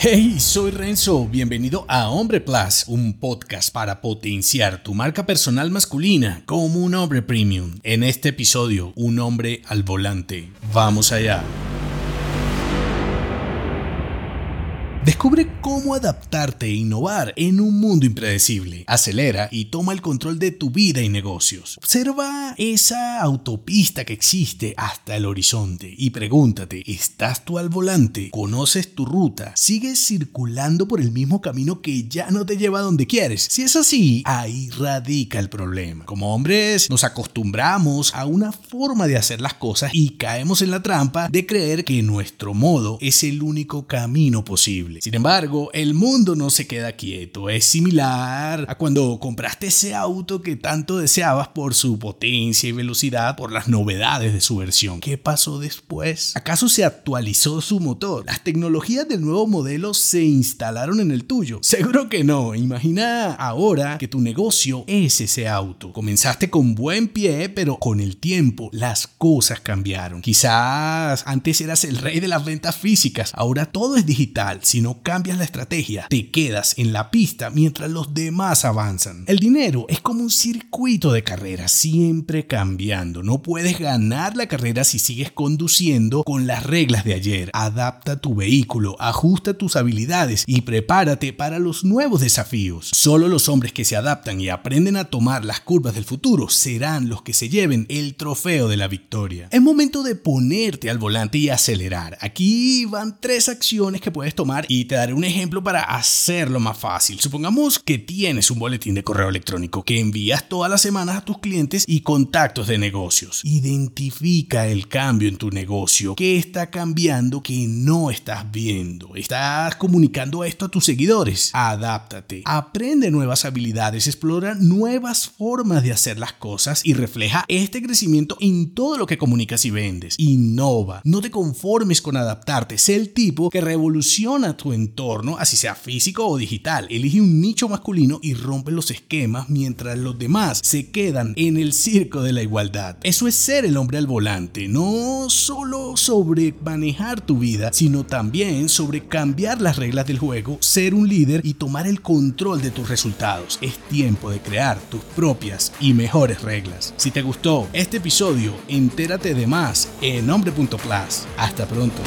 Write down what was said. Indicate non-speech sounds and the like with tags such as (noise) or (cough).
Hey, soy Renzo, bienvenido a Hombre Plus, un podcast para potenciar tu marca personal masculina como un hombre premium. En este episodio, un hombre al volante. Vamos allá. Descubre cómo adaptarte e innovar en un mundo impredecible. Acelera y toma el control de tu vida y negocios. Observa esa autopista que existe hasta el horizonte y pregúntate, ¿estás tú al volante? ¿Conoces tu ruta? ¿Sigues circulando por el mismo camino que ya no te lleva a donde quieres? Si es así, ahí radica el problema. Como hombres nos acostumbramos a una forma de hacer las cosas y caemos en la trampa de creer que nuestro modo es el único camino posible. Sin embargo, el mundo no se queda quieto. Es similar a cuando compraste ese auto que tanto deseabas por su potencia y velocidad, por las novedades de su versión. ¿Qué pasó después? ¿Acaso se actualizó su motor? ¿Las tecnologías del nuevo modelo se instalaron en el tuyo? (laughs) Seguro que no. Imagina ahora que tu negocio es ese auto. Comenzaste con buen pie, pero con el tiempo las cosas cambiaron. Quizás antes eras el rey de las ventas físicas, ahora todo es digital. No no cambias la estrategia, te quedas en la pista mientras los demás avanzan. El dinero es como un circuito de carrera, siempre cambiando. No puedes ganar la carrera si sigues conduciendo con las reglas de ayer. Adapta tu vehículo, ajusta tus habilidades y prepárate para los nuevos desafíos. Solo los hombres que se adaptan y aprenden a tomar las curvas del futuro serán los que se lleven el trofeo de la victoria. Es momento de ponerte al volante y acelerar. Aquí van tres acciones que puedes tomar y te daré un ejemplo para hacerlo más fácil. Supongamos que tienes un boletín de correo electrónico que envías todas las semanas a tus clientes y contactos de negocios. Identifica el cambio en tu negocio. ¿Qué está cambiando que no estás viendo? ¿Estás comunicando esto a tus seguidores? Adáptate. Aprende nuevas habilidades, explora nuevas formas de hacer las cosas y refleja este crecimiento en todo lo que comunicas y vendes. Innova. No te conformes con adaptarte. Sé el tipo que revoluciona tu entorno, así sea físico o digital. Elige un nicho masculino y rompe los esquemas mientras los demás se quedan en el circo de la igualdad. Eso es ser el hombre al volante, no solo sobre manejar tu vida, sino también sobre cambiar las reglas del juego, ser un líder y tomar el control de tus resultados. Es tiempo de crear tus propias y mejores reglas. Si te gustó este episodio, entérate de más en hombre.plus. Hasta pronto.